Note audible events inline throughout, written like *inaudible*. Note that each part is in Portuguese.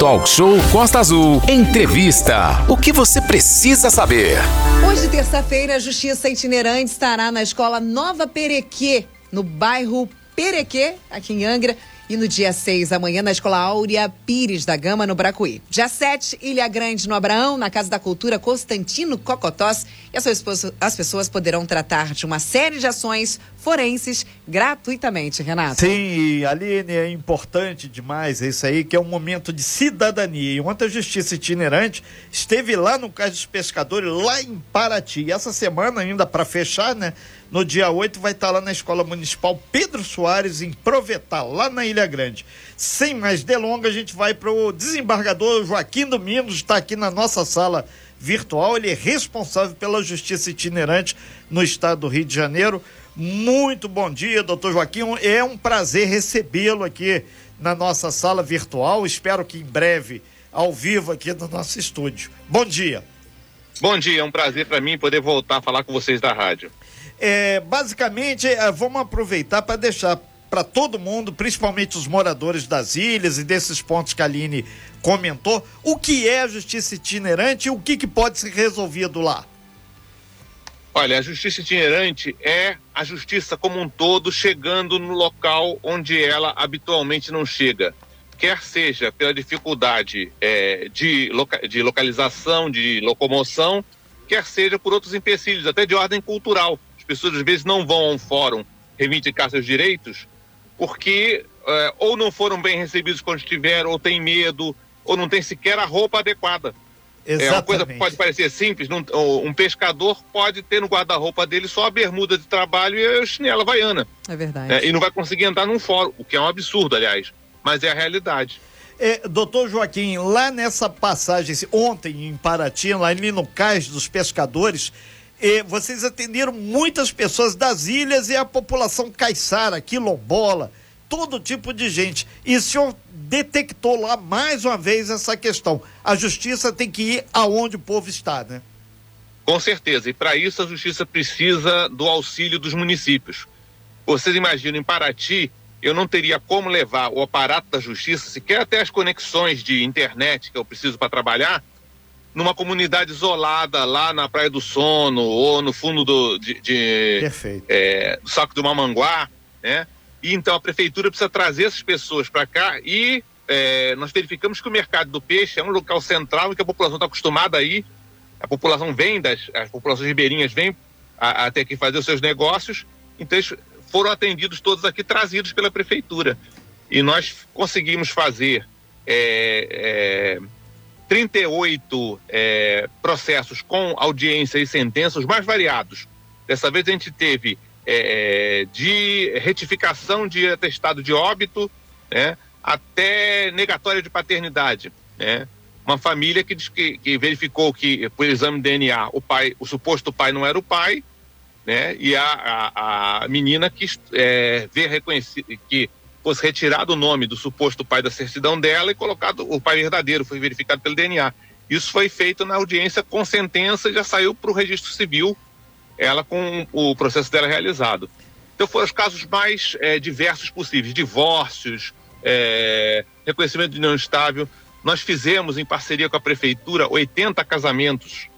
Talk Show Costa Azul. Entrevista. O que você precisa saber? Hoje, terça-feira, a Justiça Itinerante estará na Escola Nova Perequê, no bairro Perequê, aqui em Angra. E no dia 6, amanhã, na Escola Áurea Pires da Gama, no Bracuí. Dia 7, Ilha Grande, no Abraão, na Casa da Cultura Constantino Cocotós. E as pessoas poderão tratar de uma série de ações forenses gratuitamente, Renato. Sim, Aline, é importante demais isso aí, que é um momento de cidadania. E ontem a Justiça Itinerante esteve lá no Cais dos Pescadores, lá em Paraty. E essa semana, ainda para fechar, né? No dia 8 vai estar lá na Escola Municipal Pedro Soares, em Provetal, lá na Ilha Grande. Sem mais delongas, a gente vai para o desembargador Joaquim Domingos, está aqui na nossa sala virtual. Ele é responsável pela justiça itinerante no estado do Rio de Janeiro. Muito bom dia, doutor Joaquim. É um prazer recebê-lo aqui na nossa sala virtual. Espero que em breve, ao vivo aqui no nosso estúdio. Bom dia. Bom dia, é um prazer para mim poder voltar a falar com vocês da rádio. É, basicamente, é, vamos aproveitar para deixar para todo mundo, principalmente os moradores das ilhas e desses pontos que a Aline comentou, o que é a justiça itinerante e o que, que pode ser resolvido lá. Olha, a justiça itinerante é a justiça como um todo chegando no local onde ela habitualmente não chega. Quer seja pela dificuldade é, de, loca de localização, de locomoção, quer seja por outros empecilhos, até de ordem cultural pessoas às vezes não vão a um fórum reivindicar seus direitos porque é, ou não foram bem recebidos quando estiveram, ou tem medo, ou não tem sequer a roupa adequada. Exatamente. É uma coisa que pode parecer simples, num, um pescador pode ter no guarda-roupa dele só a bermuda de trabalho e a chinela havaiana. É verdade. É, e não vai conseguir entrar num fórum, o que é um absurdo, aliás, mas é a realidade. É, doutor Joaquim, lá nessa passagem, ontem em Paraty, lá ali no Cais dos Pescadores, e vocês atenderam muitas pessoas das ilhas e a população caiçara, quilombola, todo tipo de gente. E o senhor detectou lá mais uma vez essa questão. A justiça tem que ir aonde o povo está, né? Com certeza. E para isso a justiça precisa do auxílio dos municípios. Vocês imaginam, em Paraty, eu não teria como levar o aparato da justiça, sequer até as conexões de internet que eu preciso para trabalhar, numa comunidade isolada lá na Praia do Sono ou no fundo do, de, de é, do Saco do Mamanguá, né? E então a prefeitura precisa trazer essas pessoas para cá e é, nós verificamos que o mercado do peixe é um local central em que a população está acostumada a ir. A população vem das as populações ribeirinhas vêm até aqui fazer os seus negócios, então eles foram atendidos todos aqui trazidos pela prefeitura e nós conseguimos fazer é, é 38 é, processos com audiência e sentença, os mais variados. Dessa vez a gente teve é, de retificação de atestado de óbito né, até negatória de paternidade. Né? Uma família que, que, que, verificou que, por exame de DNA, o pai, o suposto pai não era o pai, né? E a, a, a menina que é, vê reconhecido que fosse retirado o nome do suposto pai da certidão dela e colocado o pai verdadeiro, foi verificado pelo DNA. Isso foi feito na audiência com sentença e já saiu para o registro civil, ela com o processo dela realizado. Então foram os casos mais é, diversos possíveis, divórcios, é, reconhecimento de união estável. Nós fizemos, em parceria com a prefeitura, 80 casamentos,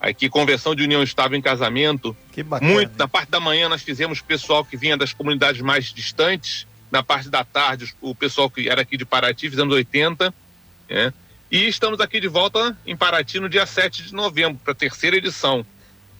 aqui conversão de união estável em casamento. Que bacana. Muito, na parte da manhã nós fizemos pessoal que vinha das comunidades mais distantes, na parte da tarde, o pessoal que era aqui de Paraty, fizemos 80. Né? E estamos aqui de volta em Paraty no dia 7 de novembro, para a terceira edição.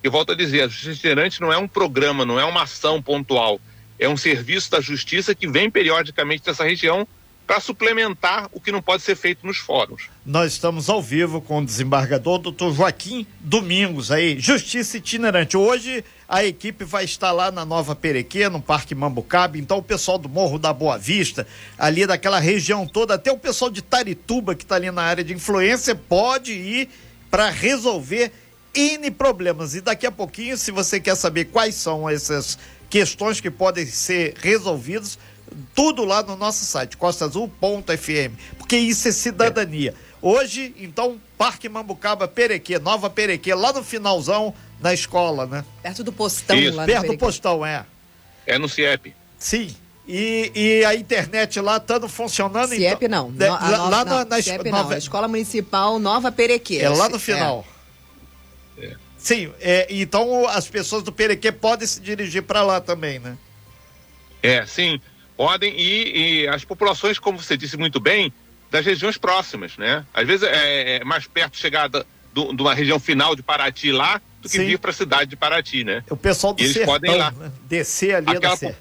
E volto a dizer, a Justiça Itinerante não é um programa, não é uma ação pontual. É um serviço da justiça que vem periodicamente dessa região para suplementar o que não pode ser feito nos fóruns. Nós estamos ao vivo com o desembargador doutor Joaquim Domingos aí, Justiça Itinerante. Hoje a equipe vai estar lá na Nova Perequê, no Parque Mambucabe, então o pessoal do Morro da Boa Vista, ali daquela região toda, até o pessoal de Tarituba que está ali na área de influência pode ir para resolver N problemas. E daqui a pouquinho, se você quer saber quais são essas questões que podem ser resolvidas, tudo lá no nosso site, costaazul.fm, porque isso é cidadania. Hoje, então, Parque Mambucaba, Perequê, Nova Perequê, lá no finalzão, na escola, né? Perto do postão isso. lá Perto do postão, é. É no CIEP. Sim. E, e a internet lá estando funcionando. CIEP então, não. De, a lá nova- lá não, na, na CIEP nova- não. A Escola Municipal Nova Perequê. É lá no final. É. Sim, é, então as pessoas do Perequê podem se dirigir para lá também, né? É, sim, podem e, e as populações, como você disse muito bem, das regiões próximas, né? Às vezes é, é mais perto chegar da- do- de uma região final de Paraty lá do que Sim. vir para a cidade de Paraty, né? O pessoal do Eles sertão, podem lá. né? descer ali Aquela serra.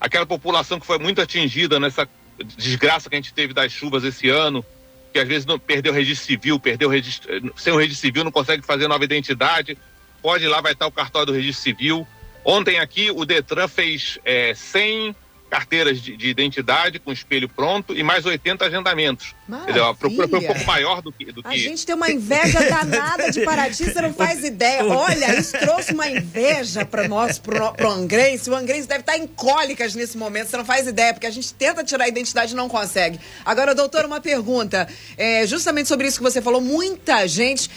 Aquela população que foi muito atingida nessa desgraça que a gente teve das chuvas esse ano, que às vezes não perdeu o registro civil, perdeu o registro, eh, sem o registro civil não consegue fazer nova identidade, pode ir lá, vai estar o cartório do registro civil. Ontem aqui o Detran fez eh, 100 carteiras de, de identidade com espelho pronto e mais 80 agendamentos. Quer dizer, a procura foi um Maravilha. pouco maior do que. Do A que... gente tem uma inveja danada de Paraty, você não *laughs* faz ideia. Olha, isso trouxe uma inveja para nós, pro, pro Angrense. O Angrense deve estar em cólicas nesse momento, você não faz ideia, porque a gente tenta tirar a identidade e não consegue. Agora, doutor, uma pergunta. É, justamente sobre isso que você falou, muita gente.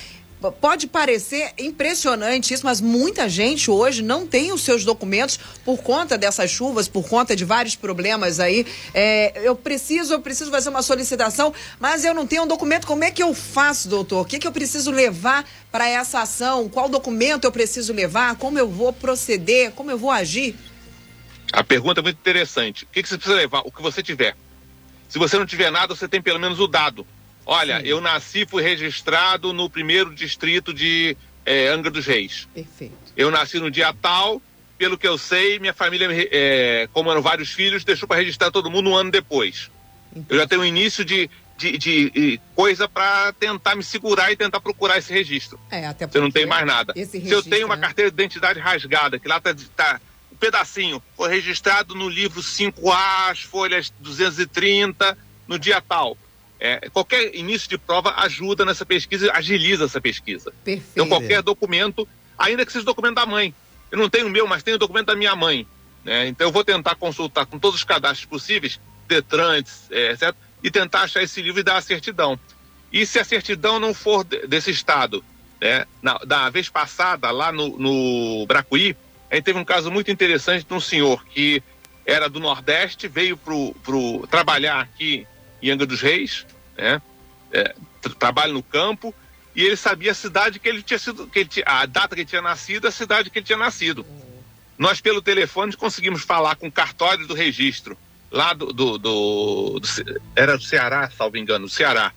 Pode parecer impressionante isso, mas muita gente hoje não tem os seus documentos por conta dessas chuvas, por conta de vários problemas aí. É, eu preciso, eu preciso fazer uma solicitação, mas eu não tenho um documento. Como é que eu faço, doutor? O que, que eu preciso levar para essa ação? Qual documento eu preciso levar? Como eu vou proceder? Como eu vou agir? A pergunta é muito interessante. O que você precisa levar? O que você tiver. Se você não tiver nada, você tem pelo menos o dado. Olha, Sim. eu nasci, fui registrado no primeiro distrito de eh, Angra dos Reis. Perfeito. Eu nasci no dia tal, pelo que eu sei, minha família, eh, como eram vários filhos, deixou para registrar todo mundo um ano depois. Eu já tenho um início de, de, de, de coisa para tentar me segurar e tentar procurar esse registro. É, até Você não porque tem mais nada. esse Se eu registro, tenho uma né? carteira de identidade rasgada, que lá tá, tá um pedacinho, foi registrado no livro 5A, as folhas 230, no dia tal. É, qualquer início de prova ajuda nessa pesquisa, agiliza essa pesquisa. Perfeito. Então, qualquer documento, ainda que seja documento da mãe. Eu não tenho o meu, mas tenho o documento da minha mãe. né? Então, eu vou tentar consultar com todos os cadastros possíveis, Detran, é, etc., e tentar achar esse livro e dar a certidão. E se a certidão não for de- desse estado, né? Na, da vez passada, lá no, no Bracuí, a gente teve um caso muito interessante de um senhor que era do Nordeste, veio pro trabalhar aqui em Angra dos Reis, né? É, tra- trabalha no campo, e ele sabia a cidade que ele tinha sido, que ele tinha, a data que ele tinha nascido, a cidade que ele tinha nascido. Nós, pelo telefone, conseguimos falar com o cartório do registro, lá do, do, do- do era do Ceará, salvo engano, do Ceará,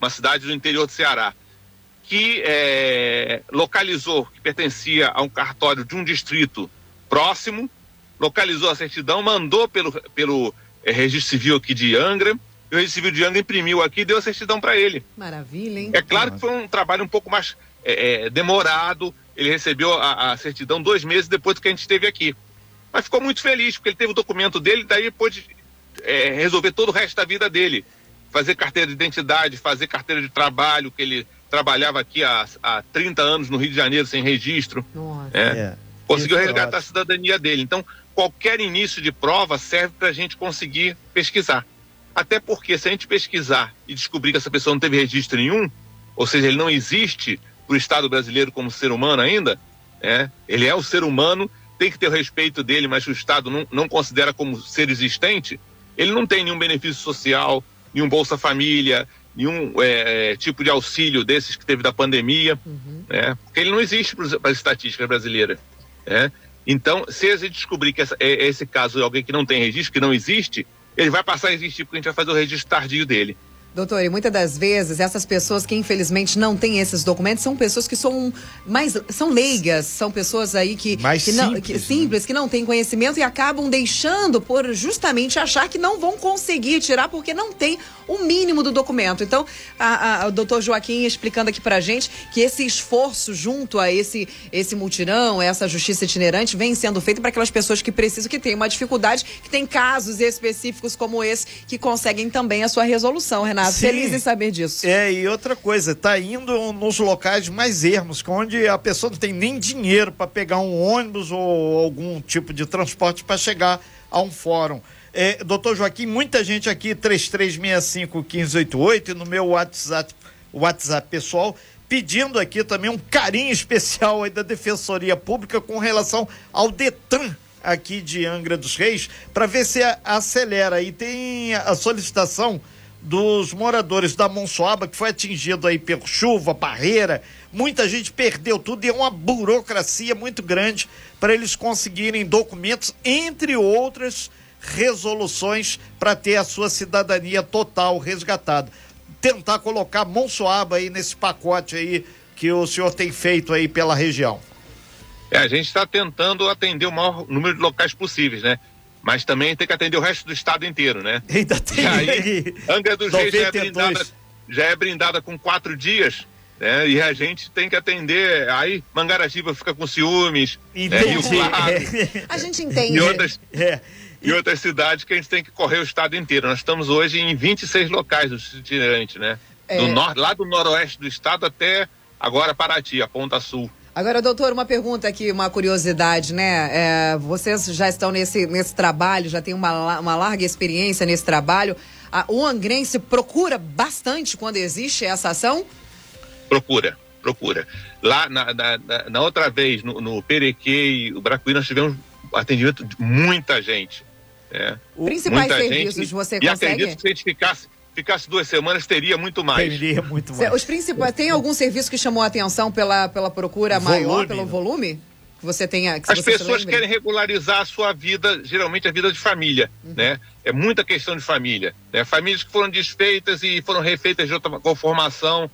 uma cidade do interior do Ceará, que eh, localizou, que pertencia a um cartório de um distrito próximo, localizou a certidão, mandou pelo, pelo eh, registro civil aqui de Angra, e o registro civil de Angra imprimiu aqui e deu a certidão para ele. Maravilha, hein? É claro que foi um trabalho um pouco mais é, é, demorado. Ele recebeu a, a certidão dois meses depois do que a gente esteve aqui. Mas ficou muito feliz, porque ele teve o documento dele, daí pôde é, resolver todo o resto da vida dele. Fazer carteira de identidade, fazer carteira de trabalho, que ele trabalhava aqui há, há 30 anos no Rio de Janeiro sem registro. Nossa. né? É. Conseguiu Isso é resgatar a cidadania dele. Então, qualquer início de prova serve para a gente conseguir pesquisar. Até porque, se a gente pesquisar e descobrir que essa pessoa não teve registro nenhum, ou seja, ele não existe para o Estado brasileiro como ser humano ainda, né? ele é o ser humano, tem que ter o respeito dele, mas o Estado não, não considera como ser existente, ele não tem nenhum benefício social, nenhum Bolsa Família, nenhum é, tipo de auxílio desses que teve da pandemia Uhum. né? Porque ele não existe para as estatísticas brasileiras, né? Então, se a gente descobrir que essa, é, esse caso é alguém que não tem registro, que não existe, ele vai passar a existir porque a gente vai fazer o registro tardio dele. Doutor, e muitas das vezes essas pessoas que infelizmente não têm esses documentos são pessoas que são mais são leigas, são pessoas aí que Mais que não, simples, que, né? simples, que não têm conhecimento e acabam deixando por justamente achar que não vão conseguir tirar porque não tem o mínimo do documento. Então, a, a- o doutor Joaquim explicando aqui pra gente que esse esforço junto a esse esse mutirão, essa justiça itinerante vem sendo feito para aquelas pessoas que precisam, que têm uma dificuldade, que tem casos específicos como esse que conseguem também a sua resolução, Renato. Sim. Feliz em saber disso. É, e outra coisa, tá indo nos locais mais ermos, onde a pessoa não tem nem dinheiro para pegar um ônibus ou algum tipo de transporte para chegar a um fórum. É, doutor Joaquim, muita gente aqui, 3365-1588, e no meu WhatsApp, WhatsApp pessoal, pedindo aqui também um carinho especial aí da Defensoria Pública com relação ao DETAN aqui de Angra dos Reis para ver se acelera. E tem a solicitação dos moradores da Monsoaba, que foi atingido aí por chuva, barreira, muita gente perdeu tudo e é uma burocracia muito grande para eles conseguirem documentos, entre outras resoluções, para ter a sua cidadania total resgatada. Tentar colocar Monsoaba aí nesse pacote aí que o senhor tem feito aí pela região. É, a gente está tentando atender o maior número de locais possíveis, né? Mas também tem que atender o resto do estado inteiro, né? *laughs* Ainda tem. E aí, Angra dos Reis já é, brindada, já é brindada com quatro dias, né? E a gente tem que atender. Aí Mangarajiba fica com ciúmes. Entendi. Né? *laughs* A gente entende. E outras, é. e outras cidades que a gente tem que correr o estado inteiro. Nós estamos hoje em 26 locais do itinerante, né? É. Do nor, lá do noroeste do estado até agora Paraty, a Ponta Sul. Agora, doutor, uma pergunta aqui, uma curiosidade, né? É, vocês já estão nesse, nesse trabalho, já tem uma, uma larga experiência nesse trabalho. A, o angrense procura bastante quando existe essa ação? Procura, procura. Lá, na, na, na outra vez, no, no Perequê e o Bracuí, nós tivemos atendimento de muita gente. Né? Principais muita serviços gente, você e consegue? E acredito que se a gente ficasse ficasse duas semanas, teria muito mais. Teria muito mais. Os principais, tem algum serviço que chamou a atenção pela, pela procura volume, maior, pelo né? volume? Que você tenha. Que As pessoas querem regularizar a sua vida, geralmente a vida de família, uhum. né? É muita questão de família. Né? Famílias que foram desfeitas e foram refeitas de outra conformação,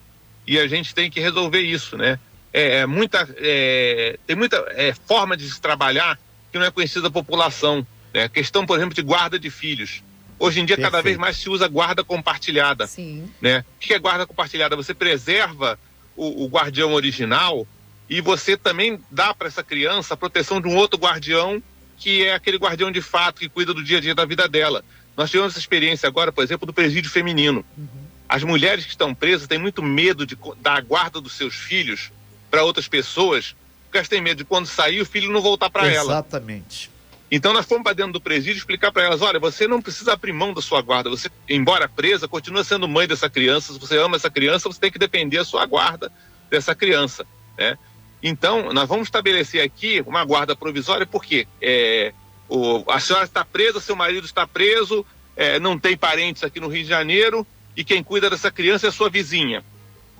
e a gente tem que resolver isso, né? É, é muita, é, tem muita é, forma de se trabalhar que não é conhecida da população. Né? A questão, por exemplo, de guarda de filhos. Hoje em dia, Perfeito. cada vez mais se usa guarda compartilhada. Sim. Né? O que é guarda compartilhada? Você preserva o, o guardião original e você também dá para essa criança a proteção de um outro guardião que é aquele guardião de fato que cuida do dia a dia da vida dela. Nós tivemos essa experiência agora, por exemplo, do presídio feminino. Uhum. As mulheres que estão presas têm muito medo de dar a guarda dos seus filhos para outras pessoas, porque elas têm medo de quando sair o filho não voltar para ela. Exatamente. Então nós fomos para dentro do presídio explicar para elas, olha, você não precisa abrir mão da sua guarda, você, embora presa, continua sendo mãe dessa criança, se você ama essa criança, você tem que depender da sua guarda dessa criança, né? Então, nós vamos estabelecer aqui uma guarda provisória, porque é, o, a senhora está presa, seu marido está preso, é, não tem parentes aqui no Rio de Janeiro, e quem cuida dessa criança é a sua vizinha.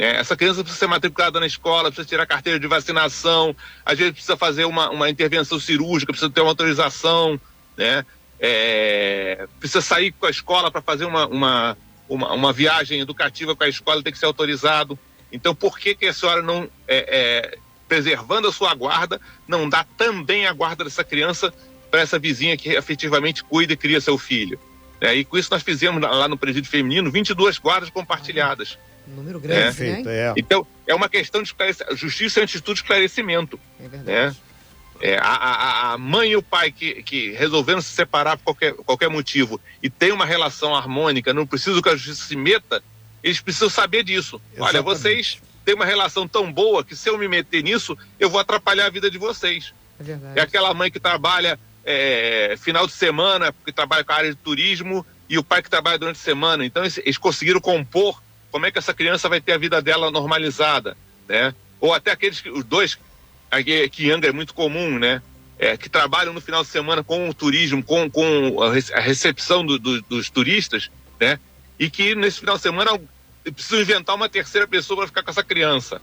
É, essa criança precisa ser matriculada na escola, precisa tirar carteira de vacinação, às vezes precisa fazer uma, uma intervenção cirúrgica, precisa ter uma autorização, né? É, precisa sair com a escola para fazer uma, uma, uma, uma, viagem educativa com a escola, tem que ser autorizado. Então, por que, que a senhora não, é, é preservando a sua guarda, não dá também a guarda dessa criança para essa vizinha que efetivamente cuida e cria seu filho? É, e com isso nós fizemos lá no presídio feminino 22 guardas compartilhadas. Um número grande, é. né? É. Então, é uma questão de esclarecimento. Justiça é instituto de esclarecimento. É verdade. Né? É, a, a, a, mãe e o pai que, que resolveram se separar por qualquer, qualquer motivo e tem uma relação harmônica, não precisam que a justiça se meta, eles precisam saber disso. Exatamente. Olha, vocês têm uma relação tão boa que se eu me meter nisso, eu vou atrapalhar a vida de vocês. É, verdade. é aquela mãe que trabalha é, final de semana, que trabalha com a área de turismo, e o pai que trabalha durante a semana. Então, eles, eles conseguiram compor como é que essa criança vai ter a vida dela normalizada, né? Ou até aqueles que, os dois, aqui, que Angra é muito comum, né? É, que trabalham no final de semana com o turismo, com, com a recepção do, do, dos turistas, né? E que nesse final de semana precisam inventar uma terceira pessoa para ficar com essa criança,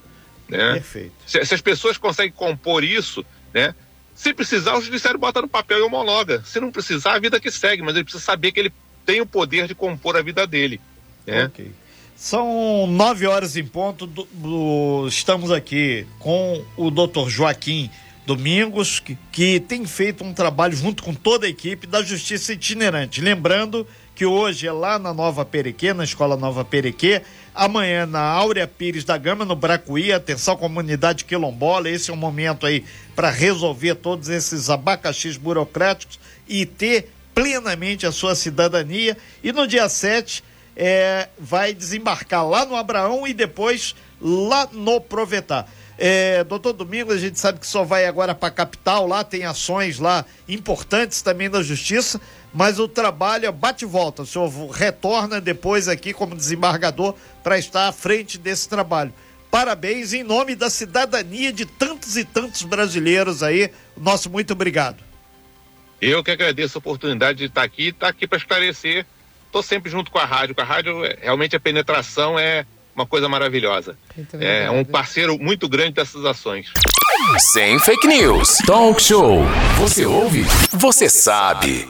né? Perfeito. Se, se, as pessoas conseguem compor isso, né? Se precisar, o judiciário bota no papel e homologa. Se não precisar, a vida que segue, mas ele precisa saber que ele tem o poder de compor a vida dele, né? Ok. São nove horas em ponto. Do, do, estamos aqui com o Dr. Joaquim Domingos, que, que, tem feito um trabalho junto com toda a equipe da Justiça Itinerante. Lembrando que hoje é lá na Nova Perequê, na Escola Nova Perequê, amanhã na Áurea Pires da Gama, no Bracuí, atenção comunidade quilombola, esse é o momento aí para resolver todos esses abacaxis burocráticos e ter plenamente a sua cidadania. E no dia 7, é, vai desembarcar lá no Abraão e depois lá no Provetar. É, doutor Domingos, a gente sabe que só vai agora para a capital, lá tem ações lá importantes também da justiça, mas o trabalho é bate volta. O senhor retorna depois aqui como desembargador para estar à frente desse trabalho. Parabéns em nome da cidadania de tantos e tantos brasileiros aí. Nosso muito obrigado. Eu que agradeço a oportunidade de estar aqui, estar aqui para esclarecer. Estou sempre junto com a rádio. Com a rádio, é, realmente a penetração é uma coisa maravilhosa. É um parceiro muito grande dessas ações. Sem fake news. Talk show. Você ouve? Você sabe.